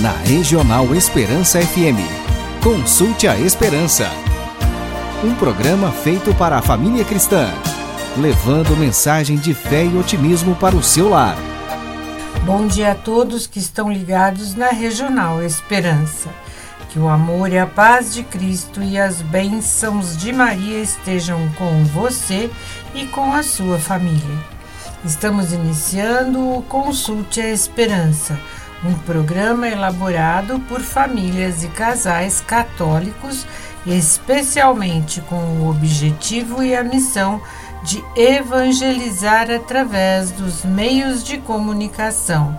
na Regional Esperança FM. Consulte a Esperança. Um programa feito para a família cristã, levando mensagem de fé e otimismo para o seu lar. Bom dia a todos que estão ligados na Regional Esperança. Que o amor e a paz de Cristo e as bênçãos de Maria estejam com você e com a sua família. Estamos iniciando o Consulte a Esperança, um programa elaborado por famílias e casais católicos, especialmente com o objetivo e a missão de evangelizar através dos meios de comunicação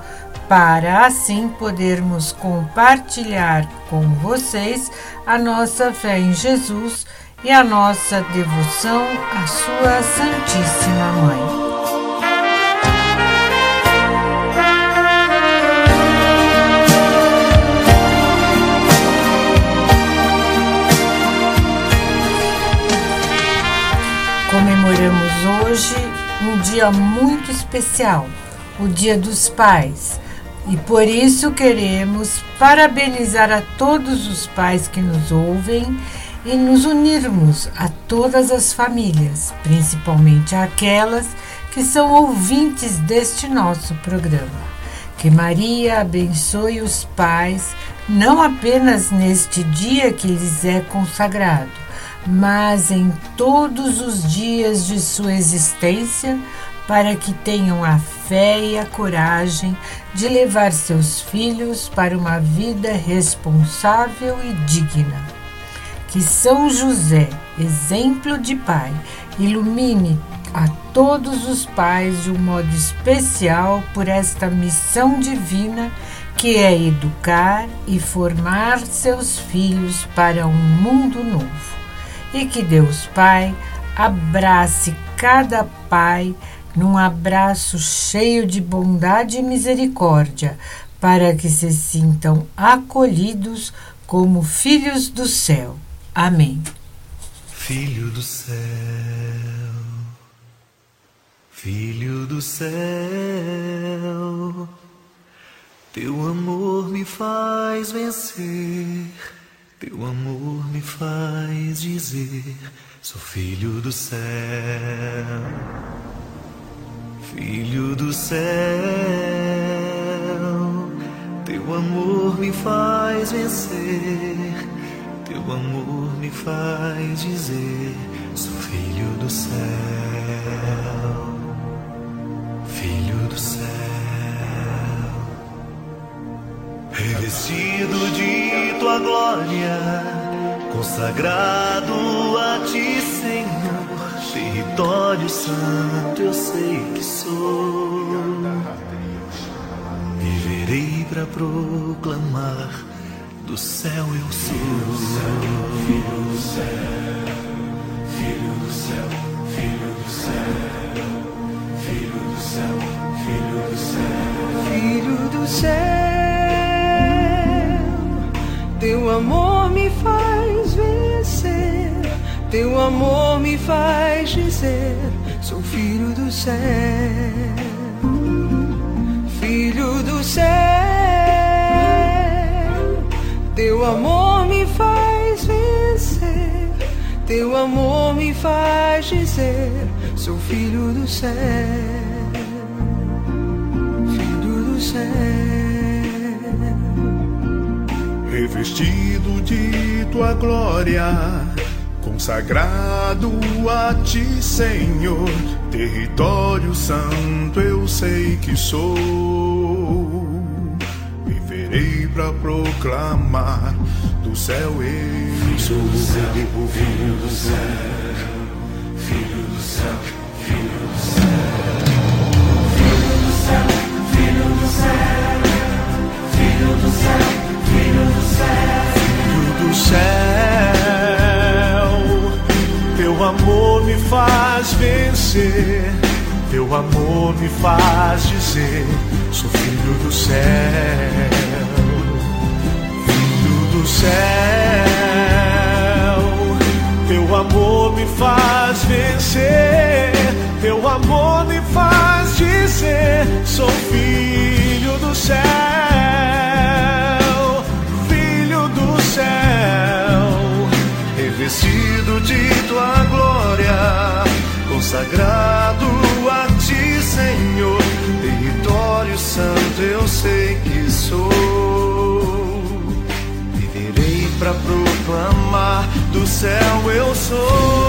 para assim podermos compartilhar com vocês a nossa fé em Jesus e a nossa devoção à Sua Santíssima Mãe. Hoje um dia muito especial, o Dia dos Pais e por isso queremos parabenizar a todos os pais que nos ouvem e nos unirmos a todas as famílias, principalmente aquelas que são ouvintes deste nosso programa. Que Maria abençoe os pais, não apenas neste dia que lhes é consagrado, mas em todos os dias de sua existência para que tenham a fé e a coragem de levar seus filhos para uma vida responsável e digna. Que São José, exemplo de pai, ilumine a todos os pais de um modo especial por esta missão divina que é educar e formar seus filhos para um mundo novo. E que Deus Pai abrace cada pai num abraço cheio de bondade e misericórdia, para que se sintam acolhidos como filhos do céu. Amém. Filho do céu, filho do céu, teu amor me faz vencer, teu amor me faz dizer: sou filho do céu. Filho do céu, teu amor me faz vencer, teu amor me faz dizer: sou filho do céu, filho do céu, revestido de tua glória, consagrado a ti, Senhor território santo eu sei que sou. Viverei para proclamar do céu eu sou. Filho do céu, filho do céu, filho do céu, filho do céu, filho do céu, filho do céu. Teu amor me faz vencer. Teu amor me faz dizer: sou filho do céu, filho do céu. Teu amor me faz vencer, teu amor me faz dizer: sou filho do céu, Revestido de tua glória Consagrado a ti, Senhor, território santo eu sei que sou. Viverei para proclamar do céu eu sou. Filho do céu, filho do céu, filho do céu, filho do céu, filho do céu, filho do céu, filho do céu, filho do céu. Teu amor me faz vencer, teu amor me faz dizer: sou filho do céu, filho do céu. Consagrado a ti, Senhor. Território santo eu sei que sou. Viverei para proclamar do céu eu sou.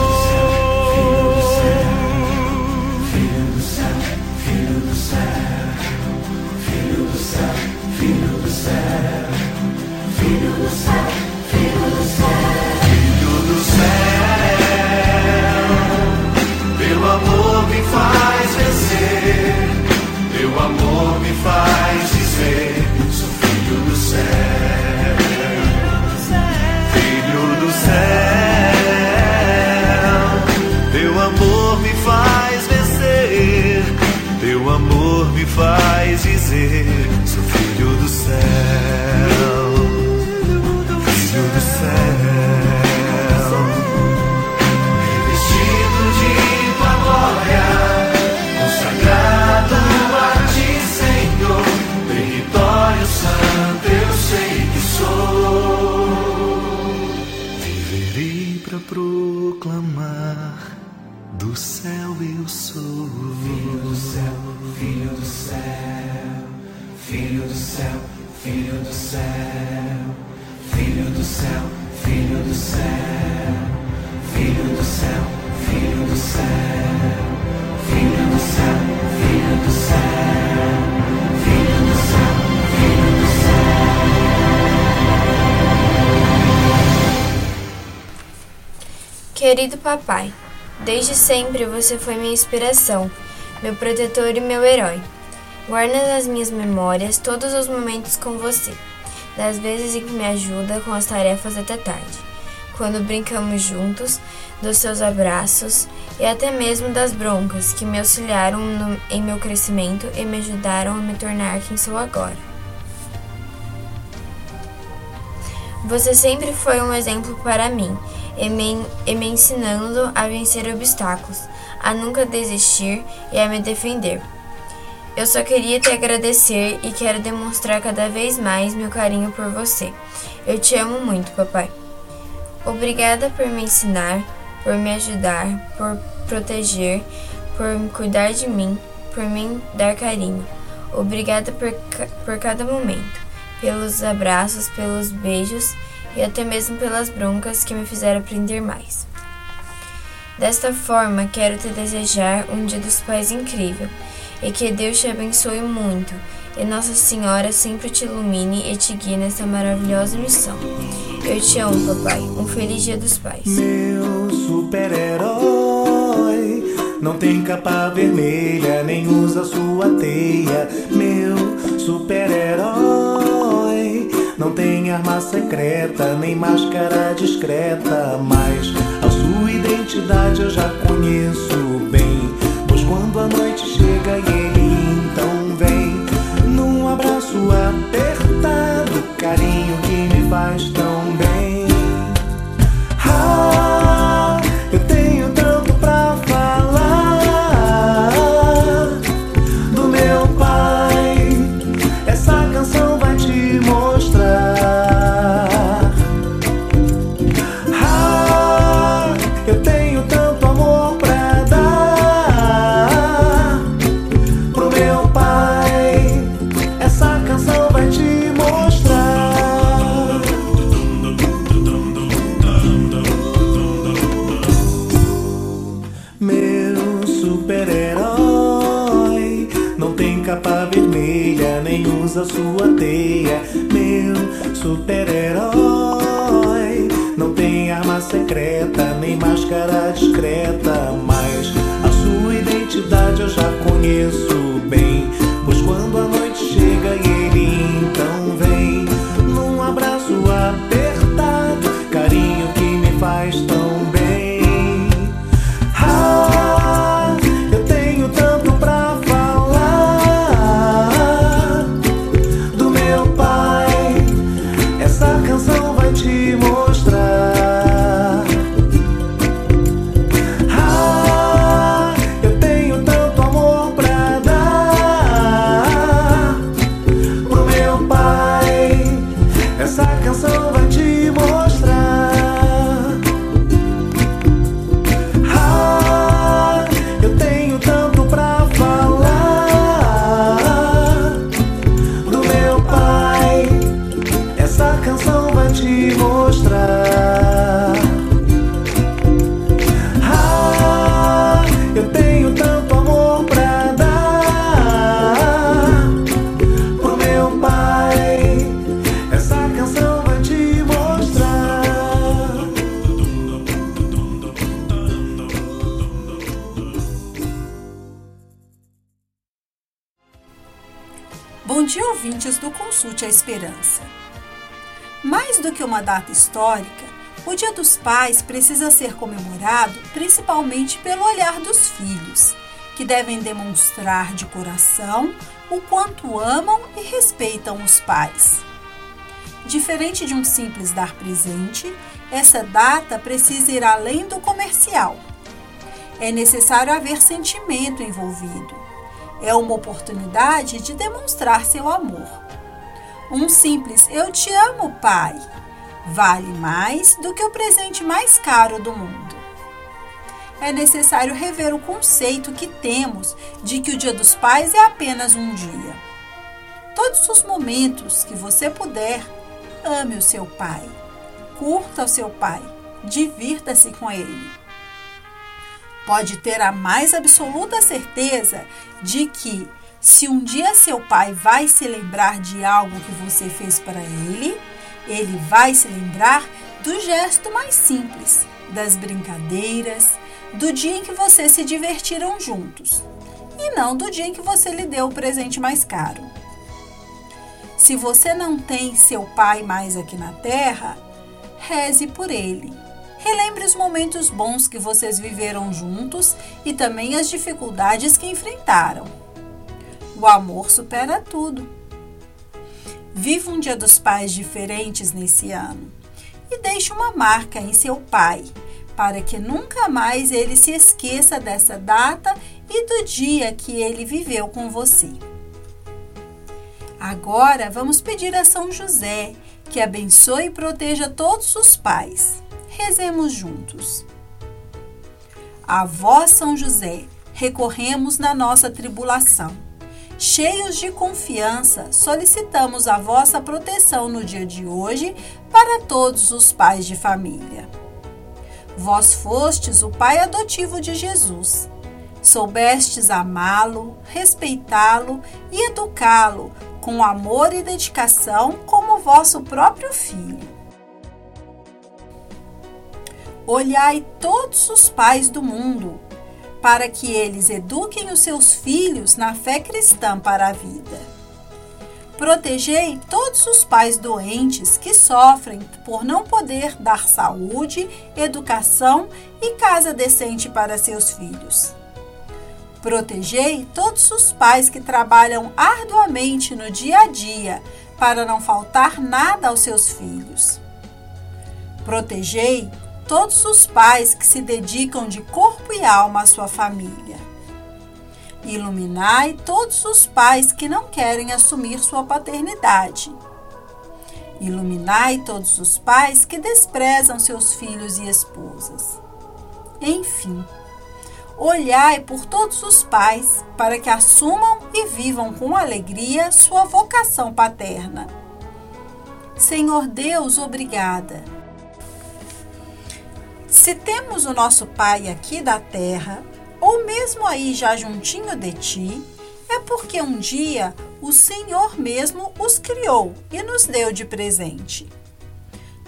Querido papai, desde sempre você foi minha inspiração, meu protetor e meu herói. Guarda nas minhas memórias todos os momentos com você, das vezes em que me ajuda com as tarefas até tarde, quando brincamos juntos, dos seus abraços e até mesmo das broncas que me auxiliaram no, em meu crescimento e me ajudaram a me tornar quem sou agora. Você sempre foi um exemplo para mim e me, e me ensinando a vencer obstáculos, a nunca desistir e a me defender. Eu só queria te agradecer e quero demonstrar cada vez mais meu carinho por você. Eu te amo muito, papai. Obrigada por me ensinar, por me ajudar, por proteger, por cuidar de mim, por me dar carinho. Obrigada por, por cada momento, pelos abraços, pelos beijos e até mesmo pelas broncas que me fizeram aprender mais. Desta forma, quero te desejar um Dia dos Pais incrível e que Deus te abençoe muito e Nossa Senhora sempre te ilumine e te guie nessa maravilhosa missão. Eu te amo, papai. Um feliz Dia dos Pais. Meu super-herói não tem capa vermelha, nem usa sua teia. Meu super-herói não tem arma secreta, nem máscara discreta, mas a sua identidade eu já conheço bem. Quando a noite chega e ele então vem, num abraço apertado, carinho que me faz tão bem. Ouvintes do Consulte a Esperança. Mais do que uma data histórica, o Dia dos Pais precisa ser comemorado principalmente pelo olhar dos filhos, que devem demonstrar de coração o quanto amam e respeitam os pais. Diferente de um simples dar presente, essa data precisa ir além do comercial. É necessário haver sentimento envolvido é uma oportunidade de demonstrar seu amor. Um simples Eu te amo, pai, vale mais do que o presente mais caro do mundo. É necessário rever o conceito que temos de que o Dia dos Pais é apenas um dia. Todos os momentos que você puder, ame o seu pai, curta o seu pai, divirta-se com ele pode ter a mais absoluta certeza de que, se um dia seu pai vai se lembrar de algo que você fez para ele, ele vai se lembrar do gesto mais simples, das brincadeiras, do dia em que vocês se divertiram juntos e não do dia em que você lhe deu o presente mais caro. Se você não tem seu pai mais aqui na terra, reze por ele Relembre os momentos bons que vocês viveram juntos e também as dificuldades que enfrentaram. O amor supera tudo. Viva um Dia dos Pais diferentes nesse ano e deixe uma marca em seu pai, para que nunca mais ele se esqueça dessa data e do dia que ele viveu com você. Agora vamos pedir a São José que abençoe e proteja todos os pais. Rezemos juntos. A vós, São José, recorremos na nossa tribulação. Cheios de confiança, solicitamos a vossa proteção no dia de hoje para todos os pais de família. Vós fostes o pai adotivo de Jesus. Soubestes amá-lo, respeitá-lo e educá-lo com amor e dedicação como vosso próprio filho. Olhai todos os pais do mundo, para que eles eduquem os seus filhos na fé cristã para a vida. Protegei todos os pais doentes que sofrem por não poder dar saúde, educação e casa decente para seus filhos. Protegei todos os pais que trabalham arduamente no dia a dia para não faltar nada aos seus filhos. Protegei todos os pais que se dedicam de corpo e alma à sua família. Iluminai todos os pais que não querem assumir sua paternidade. Iluminai todos os pais que desprezam seus filhos e esposas. Enfim, olhai por todos os pais para que assumam e vivam com alegria sua vocação paterna. Senhor Deus, obrigada se temos o nosso Pai aqui da terra, ou mesmo aí já juntinho de ti, é porque um dia o Senhor mesmo os criou e nos deu de presente.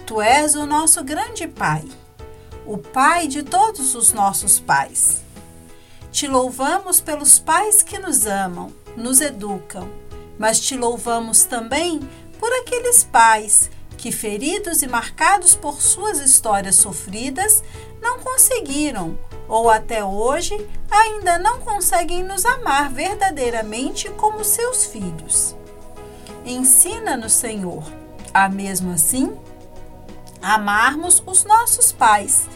Tu és o nosso grande Pai, o Pai de todos os nossos pais. Te louvamos pelos pais que nos amam, nos educam, mas te louvamos também por aqueles pais que, feridos e marcados por suas histórias sofridas, não conseguiram ou até hoje ainda não conseguem nos amar verdadeiramente como seus filhos. Ensina-nos, Senhor, a mesmo assim amarmos os nossos pais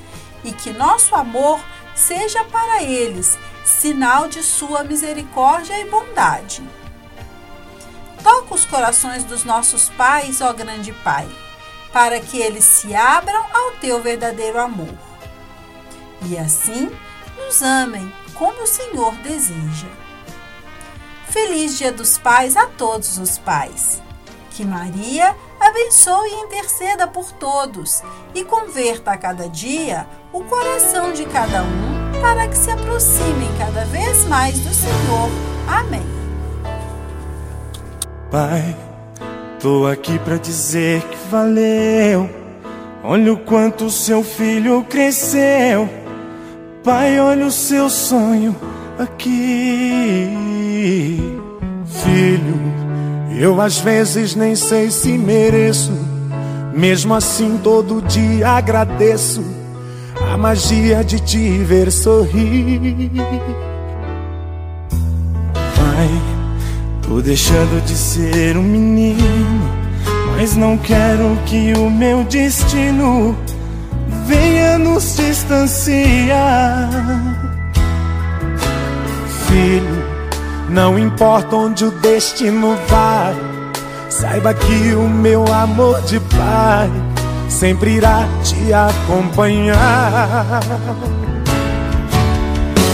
e que nosso amor seja para eles sinal de sua misericórdia e bondade. Toca os corações dos nossos pais, ó grande Pai, para que eles se abram ao teu verdadeiro amor. E assim nos amem como o Senhor deseja. Feliz Dia dos Pais a todos os pais. Que Maria abençoe e interceda por todos e converta a cada dia o coração de cada um para que se aproximem cada vez mais do Senhor. Amém. Pai, tô aqui para dizer que valeu. Olha o quanto seu filho cresceu. Pai, olha o seu sonho aqui. Filho, Eu às vezes nem sei se mereço, mesmo assim todo dia agradeço a magia de te ver sorrir. Pai, tô deixando de ser um menino, mas não quero que o meu destino venha nos distanciar. Filho, não importa onde o destino vai, saiba que o meu amor de pai sempre irá te acompanhar.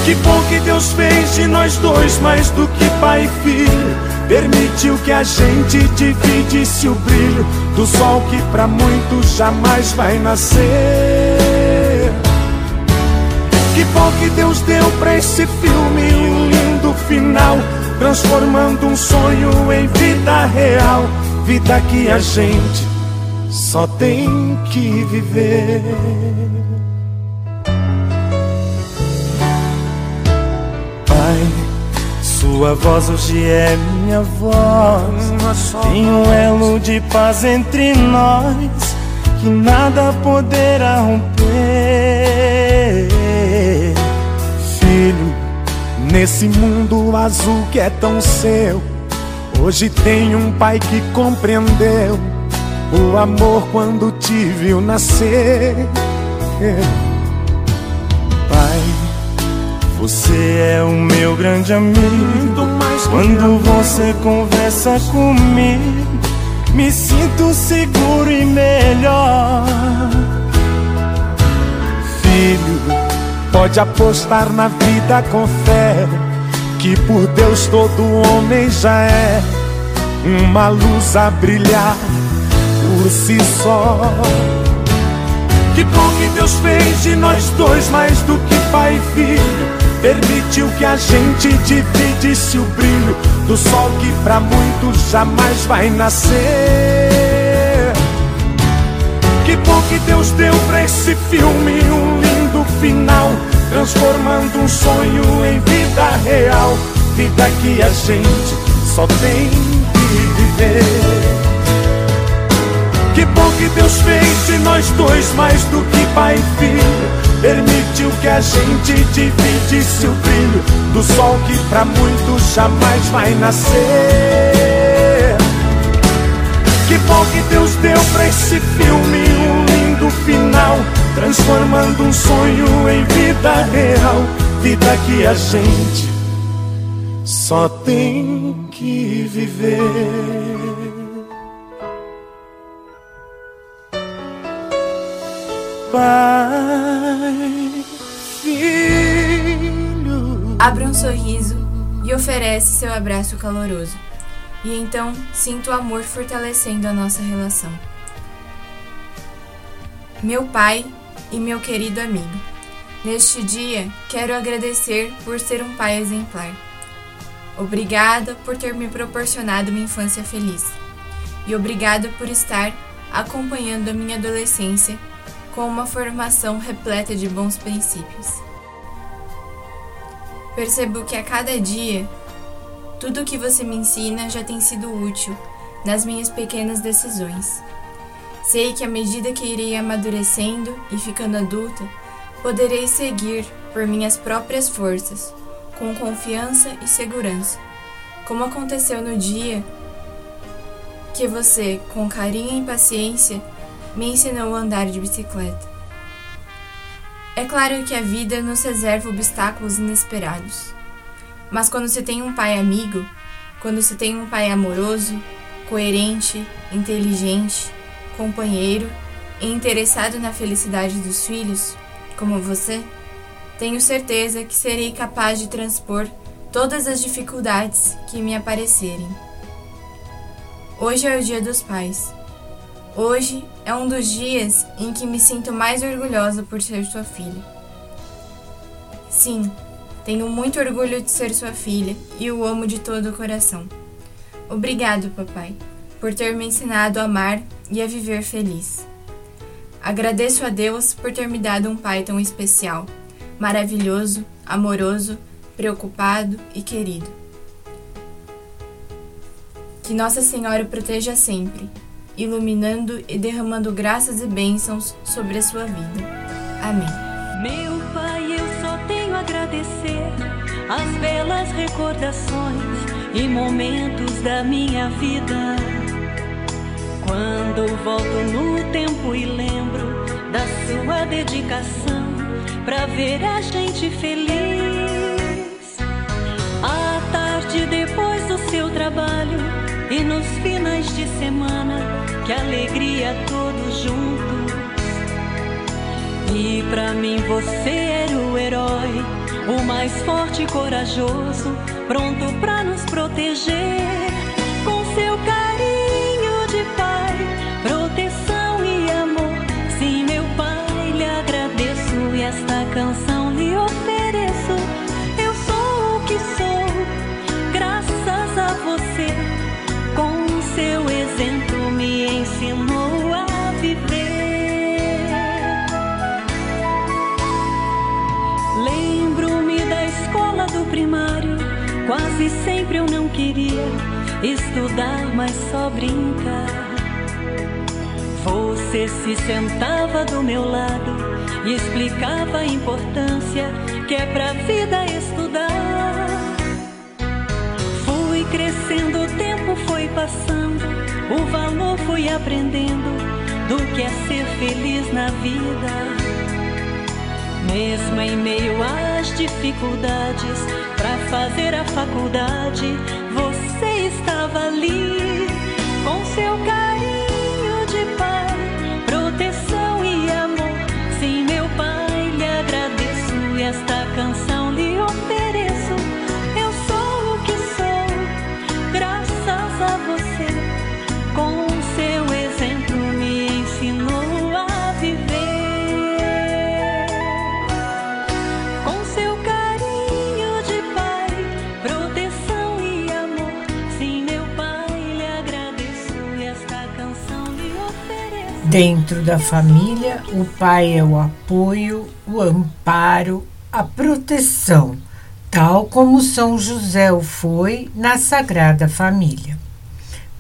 Que bom que Deus fez de nós dois mais do que pai e filho. Permitiu que a gente dividisse o brilho do sol que para muitos jamais vai nascer. Que bom que Deus deu pra esse filme um lindo final, transformando um sonho em vida real, vida que a gente só tem que viver. Sua voz hoje é minha voz. Tem um elo de paz entre nós que nada poderá romper. Filho, nesse mundo azul que é tão seu, hoje tem um pai que compreendeu o amor quando te viu nascer. Pai, você é o meu grande amigo. Quando você conversa comigo, me sinto seguro e melhor. Filho, pode apostar na vida com fé, que por Deus todo homem já é uma luz a brilhar por si só. Que bom que Deus fez de nós dois mais do que pai e filho. Permitiu que a gente dividisse o brilho do sol que pra muitos jamais vai nascer. Que bom que Deus deu pra esse filme um lindo final, transformando um sonho em vida real, vida que a gente só tem que viver. Que bom que Deus fez de nós dois mais do que pai e filho. Permitiu que a gente dividisse o brilho do sol que pra muitos jamais vai nascer. Que bom que Deus deu pra esse filme um lindo final, transformando um sonho em vida real, vida que a gente só tem que viver. Pai, filho. Abre um sorriso e oferece seu abraço caloroso. E então sinto o amor fortalecendo a nossa relação. Meu pai e meu querido amigo, neste dia quero agradecer por ser um pai exemplar. Obrigada por ter me proporcionado uma infância feliz. E obrigada por estar acompanhando a minha adolescência com uma formação repleta de bons princípios. Percebo que a cada dia, tudo o que você me ensina já tem sido útil nas minhas pequenas decisões. Sei que à medida que irei amadurecendo e ficando adulta, poderei seguir por minhas próprias forças, com confiança e segurança, como aconteceu no dia que você, com carinho e paciência, me ensinou a andar de bicicleta. É claro que a vida nos reserva obstáculos inesperados. Mas quando você tem um pai amigo, quando você tem um pai amoroso, coerente, inteligente, companheiro e interessado na felicidade dos filhos, como você, tenho certeza que serei capaz de transpor todas as dificuldades que me aparecerem. Hoje é o Dia dos Pais. Hoje é um dos dias em que me sinto mais orgulhosa por ser sua filha. Sim, tenho muito orgulho de ser sua filha e o amo de todo o coração. Obrigado, papai, por ter me ensinado a amar e a viver feliz. Agradeço a Deus por ter me dado um pai tão especial, maravilhoso, amoroso, preocupado e querido. Que Nossa Senhora o proteja sempre, iluminando e derramando graças e bênçãos sobre a sua vida. Amém. Meu Pai, eu só tenho a agradecer as belas recordações e momentos da minha vida. Quando volto no tempo e lembro da sua dedicação pra ver a gente feliz. À tarde depois do seu trabalho e nos finais de semana, que alegria todos juntos. E pra mim você era o herói, o mais forte e corajoso, pronto pra nos proteger com seu carinho Quase sempre eu não queria estudar, mas só brincar. Você se sentava do meu lado e explicava a importância que é pra vida estudar. Fui crescendo, o tempo foi passando, o valor fui aprendendo do que é ser feliz na vida. Mesmo em meio às dificuldades, pra fazer a faculdade, você estava ali com seu carinho Dentro da família, o pai é o apoio, o amparo, a proteção, tal como São José o foi na Sagrada Família.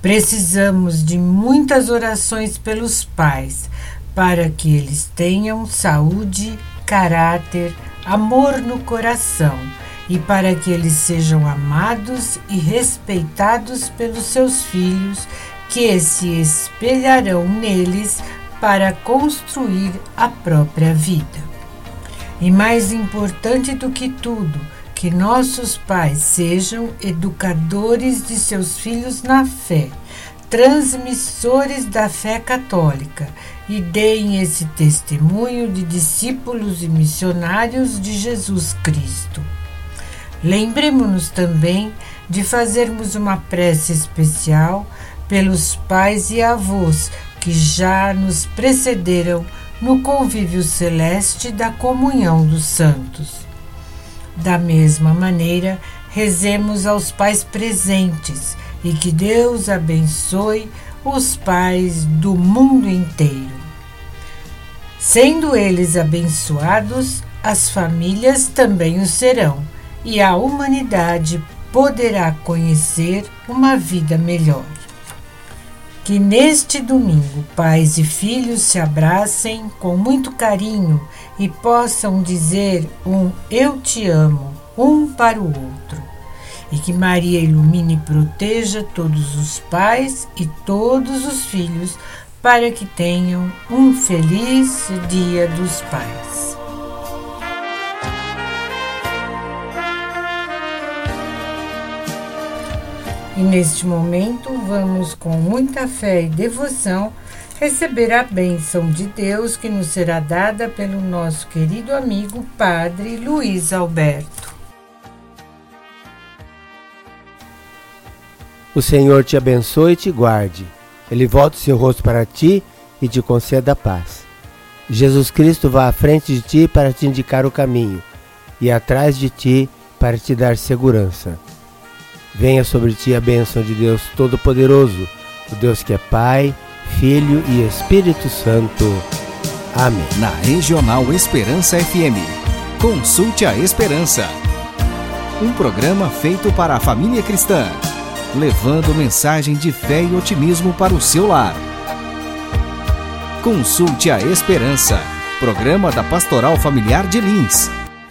Precisamos de muitas orações pelos pais para que eles tenham saúde, caráter, amor no coração e para que eles sejam amados e respeitados pelos seus filhos, que se espelharão neles para construir a própria vida. E mais importante do que tudo, que nossos pais sejam educadores de seus filhos na fé, transmissores da fé católica e deem esse testemunho de discípulos e missionários de Jesus Cristo. Lembremos-nos também de fazermos uma prece especial pelos pais e avós que já nos precederam no convívio celeste da comunhão dos santos. Da mesma maneira, rezemos aos pais presentes e que Deus abençoe os pais do mundo inteiro. Sendo eles abençoados, as famílias também o serão e a humanidade poderá conhecer uma vida melhor. Que neste domingo pais e filhos se abracem com muito carinho e possam dizer um Eu te amo, um para o outro. E que Maria ilumine e proteja todos os pais e todos os filhos para que tenham um feliz Dia dos Pais. E neste momento vamos com muita fé e devoção receber a bênção de Deus que nos será dada pelo nosso querido amigo Padre Luiz Alberto. O Senhor te abençoe e te guarde. Ele volte seu rosto para ti e te conceda paz. Jesus Cristo vá à frente de ti para te indicar o caminho e atrás de ti para te dar segurança. Venha sobre ti a bênção de Deus Todo-Poderoso, o Deus que é Pai, Filho e Espírito Santo. Amém. Na Regional Esperança FM. Consulte a Esperança. Um programa feito para a família cristã, levando mensagem de fé e otimismo para o seu lar. Consulte a Esperança, programa da Pastoral Familiar de Lins